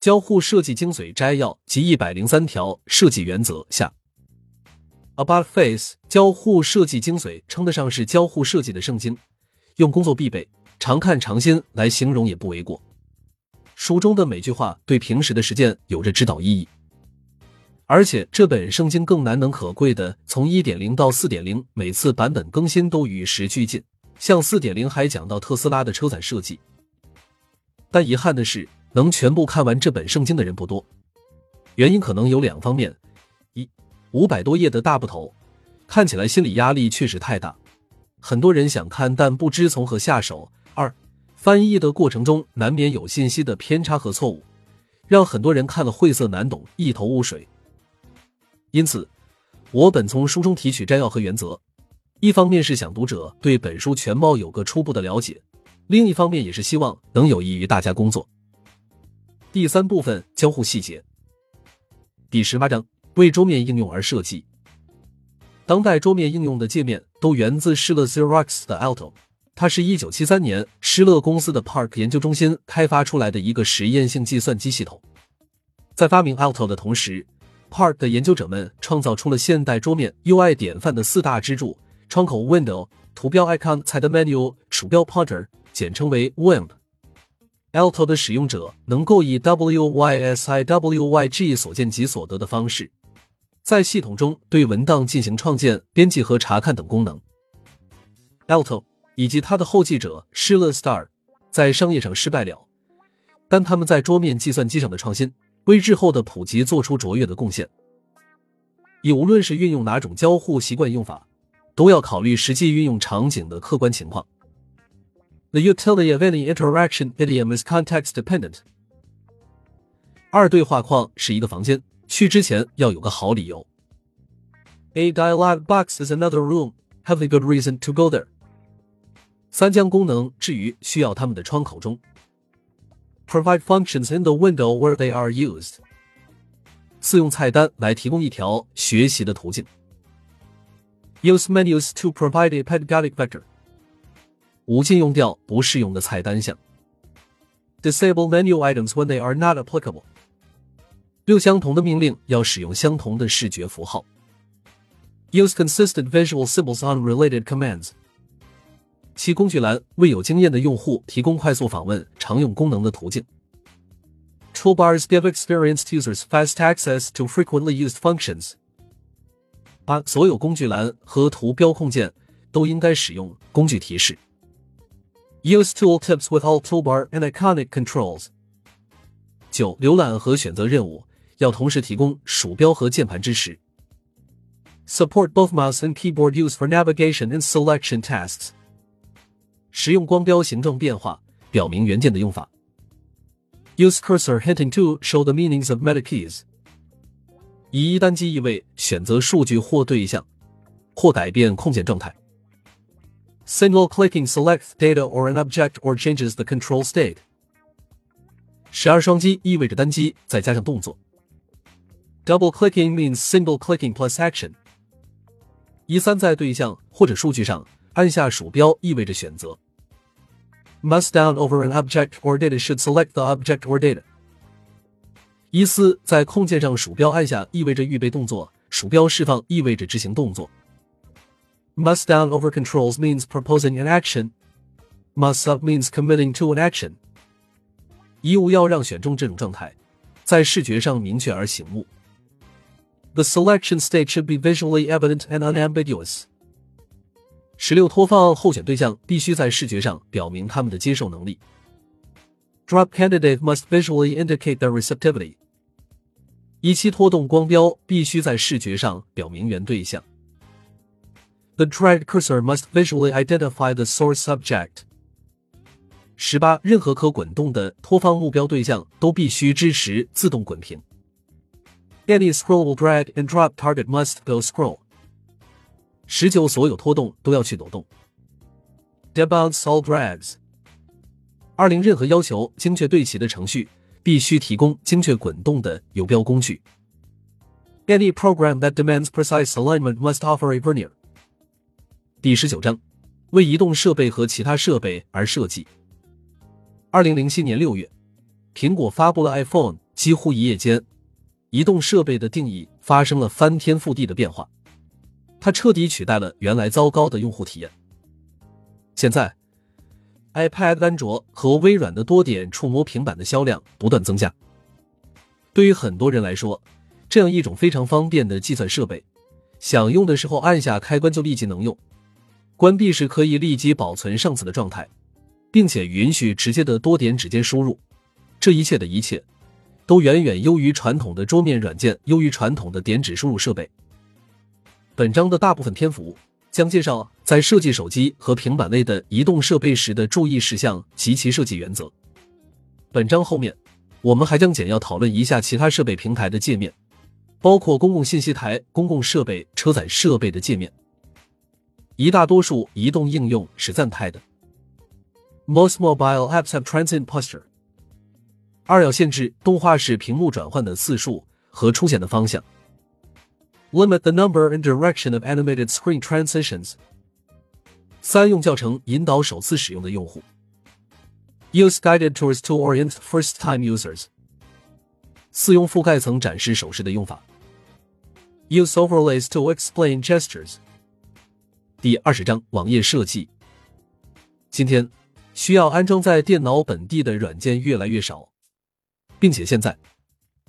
交互设计精髓摘要及一百零三条设计原则下，About Face 交互设计精髓称得上是交互设计的圣经，用工作必备、常看常新来形容也不为过。书中的每句话对平时的实践有着指导意义，而且这本圣经更难能可贵的，从一点零到四点零，每次版本更新都与时俱进。像四点零还讲到特斯拉的车载设计，但遗憾的是。能全部看完这本圣经的人不多，原因可能有两方面：一，五百多页的大部头，看起来心理压力确实太大，很多人想看但不知从何下手；二，翻译的过程中难免有信息的偏差和错误，让很多人看了晦涩难懂，一头雾水。因此，我本从书中提取摘要和原则，一方面是想读者对本书全貌有个初步的了解，另一方面也是希望能有益于大家工作。第三部分交互细节。第十八章为桌面应用而设计。当代桌面应用的界面都源自施乐 Xerox 的 Alto，它是一九七三年施乐公司的 Park 研究中心开发出来的一个实验性计算机系统。在发明 Alto 的同时，Park 的研究者们创造出了现代桌面 UI 典范的四大支柱：窗口 Window、图标 Icon、菜单 Menu、鼠标 Pointer，简称为 WIMP。Alto 的使用者能够以 WYSIWYG 所见即所得的方式，在系统中对文档进行创建、编辑和查看等功能。Alto 以及它的后继者 shillerstar 在商业上失败了，但他们在桌面计算机上的创新为日后的普及做出卓越的贡献。以无论是运用哪种交互习惯用法，都要考虑实际运用场景的客观情况。The utility of any interaction idiom is context dependent。二对话框是一个房间，去之前要有个好理由。A dialog box is another room. Have a good reason to go there。三将功能置于需要它们的窗口中。Provide functions in the window where they are used。四用菜单来提供一条学习的途径。Use menus to provide a pedagogic vector。 无禁用掉不适用的菜单项。Disable menu items when they are not applicable。六相同的命令要使用相同的视觉符号。Use consistent visual symbols on related commands。其工具栏为有经验的用户提供快速访问常用功能的途径。Toolbars give experienced users fast access to frequently used functions。八，所有工具栏和图标控件都应该使用工具提示。Use tooltips with all toolbar and iconic controls。九，浏览和选择任务要同时提供鼠标和键盘支持。Support both mouse and keyboard use for navigation and selection tasks。使用光标形状变化表明元件的用法。Use cursor hinting to show the meanings of meta keys。以一单击意味选择数据或对象，或改变控件状态。Single clicking selects data or an object or changes the control state。十二双击意味着单击再加上动作。Double clicking means single clicking plus action。一三在对象或者数据上按下鼠标意味着选择。Mouse down over an object or data should select the object or data。一四在控件上鼠标按下意味着预备动作，鼠标释放意味着执行动作。 must down over controls means proposing an action. Mouse up means committing to an action. 一无要让选中这种状态，在视觉上明确而醒目。The er selection state should be visually evident and unambiguous. 十六托放候选对象必须在视觉上表明他们的接受能力。Drop candidate must visually indicate their receptivity. 一七拖动光标必须在视觉上表明原对象。The drag cursor must visually identify the source subject. 十八，任何可滚动的拖放目标对象都必须支持自动滚屏。Any scrollable drag and drop target must go scroll. 十九，所有拖动都要去抖动。Debounce all drags. 二零，任何要求精确对齐的程序必须提供精确滚动的游标工具。Any program that demands precise alignment must offer a vernier. 第十九章，为移动设备和其他设备而设计。二零零七年六月，苹果发布了 iPhone 几乎一夜间，移动设备的定义发生了翻天覆地的变化，它彻底取代了原来糟糕的用户体验。现在，iPad、安卓和微软的多点触摸平板的销量不断增加。对于很多人来说，这样一种非常方便的计算设备，想用的时候按下开关就立即能用，关闭时可以立即保存上次的状态，并且允许直接的多点指尖输入。这一切的一切，都远远优于传统的桌面软件，优于传统的点指输入设备。本章的大部分篇幅将介绍在设计手机和平板类的移动设备时的注意事项及其设计原则。本章后面。我们还将简要讨论一下其他设备平台的界面，包括公共信息台、公共设备、车载设备的界面。一大多数移动应用是暂态的。Most mobile apps have transient posture。二要限制动画式屏幕转换的次数和出现的方向。Limit the number and direction of animated screen transitions。三用教程引导首次使用的用户。Use guided tours to orient first-time users。四用覆盖层展示手势的用法。Use overlays to explain gestures。 第二十章网页设计。今天需要安装在电脑本地的软件越来越少，并且现在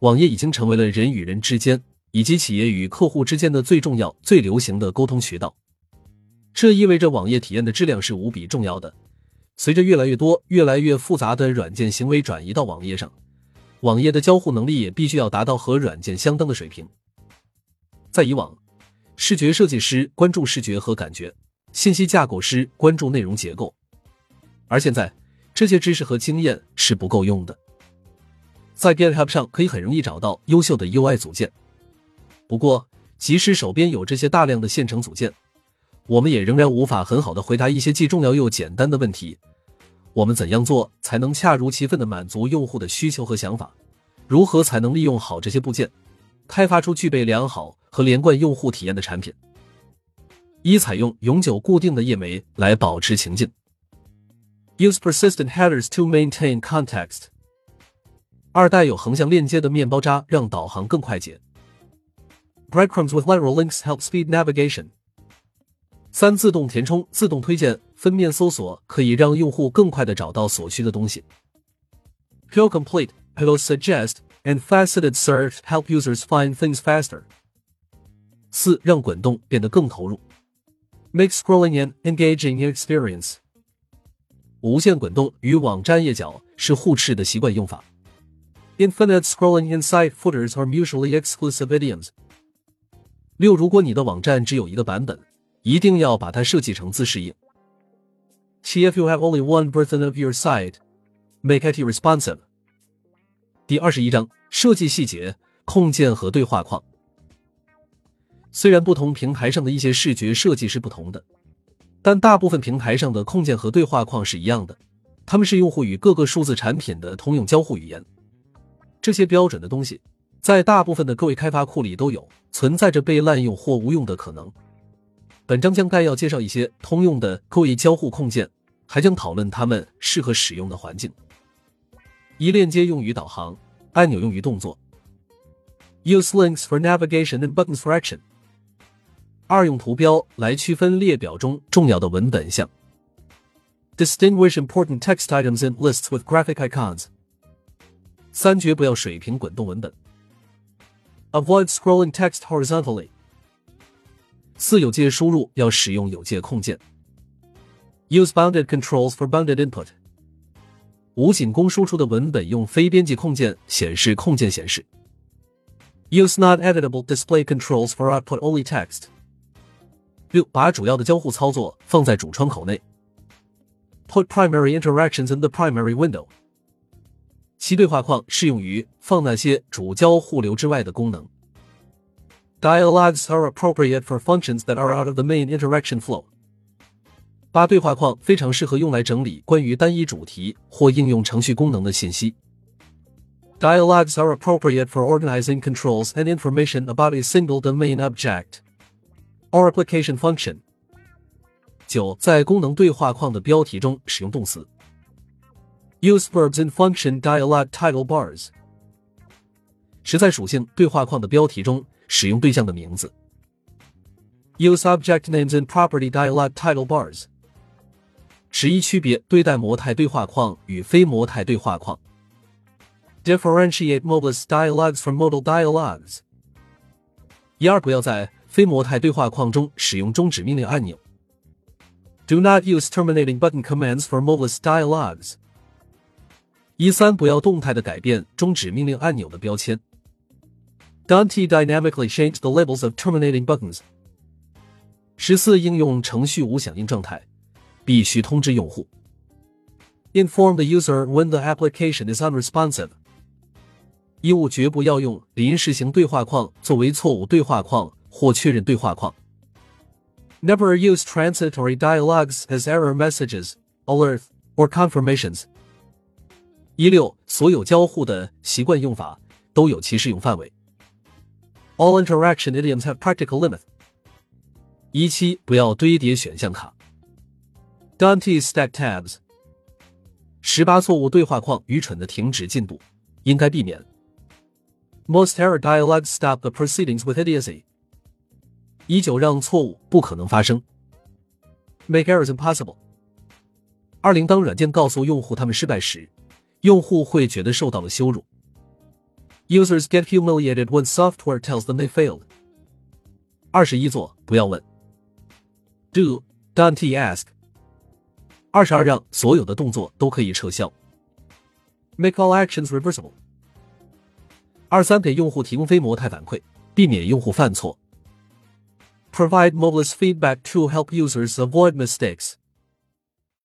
网页已经成为了人与人之间以及企业与客户之间的最重要、最流行的沟通渠道。这意味着网页体验的质量是无比重要的。随着越来越多、越来越复杂的软件行为转移到网页上，网页的交互能力也必须要达到和软件相当的水平。在以往，视觉设计师关注视觉和感觉，信息架构师关注内容结构，而现在这些知识和经验是不够用的。在 GitHub 上可以很容易找到优秀的 UI 组件，不过即使手边有这些大量的现成组件。我们也仍然无法很好的回答一些既重要又简单的问题：我们怎样做才能恰如其分的满足用户的需求和想法？如何才能利用好这些部件，开发出具备良好和连贯用户体验的产品？一、采用永久固定的页眉来保持情境。Use persistent headers to maintain context。二、带有横向链接的面包渣让导航更快捷。Breadcrumbs with lateral links help speed navigation。三自动填充、自动推荐、分面搜索可以让用户更快的找到所需的东西。Pill complete, pill suggest, and faceted search help users find things faster。四让滚动变得更投入，make scrolling an engaging experience。无限滚动与网站页脚是互斥的习惯用法。Infinite scrolling inside footers are mutually exclusive idioms。六如果你的网站只有一个版本。一定要把它设计成自适应。七，If you have only one version of your site, make it responsive。 第二十一章设计细节控件和对话框。虽然不同平台上的一些视觉设计是不同的，但大部分平台上的控件和对话框是一样的。它们是用户与各个数字产品的通用交互语言。这些标准的东西在大部分的各位开发库里都有，存在着被滥用或无用的可能。本章将概要介绍一些通用的各位交互控件，还将讨论它们适合使用的环境。一、链接用于导航，按钮用于动作。Use links for navigation and buttons for action。二、用图标来区分列表中重要的文本项。Distinguish important text items in lists with graphic icons。三、绝不要水平滚动文本。Avoid scrolling text horizontally。四有界输入要使用有界控件。Use bounded controls for bounded input。 无仅供输出的文本用非边际控件显示控件显示。Use not editable display controls for output only text。六把主要的交互操作放在主窗口内。Put primary interactions in the primary window。其对话框适用于放那些主交互流之外的功能。Dialogues are appropriate for functions that are out of the main interaction flow。 八对话框非常适合用来整理关于单一主题或应用程序功能的信息。Dialogues are appropriate for organizing controls and information about a single domain object or application function。九，在功能对话框的标题中使用动词。Use verbs in function dialog title bars。 是在属性对话框的标题中使用对象的名字。Use object names in property dialog title bars。 十一、区别对待模态对话框与非模态对话框。Differentiate modeless dialogues from modal dialogues。一二、不要在非模态对话框中使用终止命令按钮。Do not use terminating button commands for modeless dialogues。一三、不要动态的改变终止命令按钮的标签。Dante dynamically change the labels of terminating buttons。十四、应用程序无响应状态。必须通知用户。Inform the user when the application is unresponsive。一五绝不要用临时型对话框作为错误对话框或确认对话框。Never use transitory dialogues as error messages, alerts, or confirmations. 一六，所有交互的习惯用法都有其适用范围。All interaction idioms have practical limit. 一七，不要堆叠选项卡。 Don't stack tabs. 十八，错误对话框愚蠢的停止进度，应该避免。Most error dialogues stop the proceedings with idiocy. 一九，让错误不可能发生。Make errors impossible. 二零，当软件告诉用户他们失败时，用户会觉得受到了羞辱。Users get humiliated when software tells them they failed. 二十一，做不要问。Do don't ask. 二十二让所有的动作都可以撤销，Make all actions reversible。二三给用户提供非模态反馈，避免用户犯错。Provide modeless feedback to help users avoid mistakes.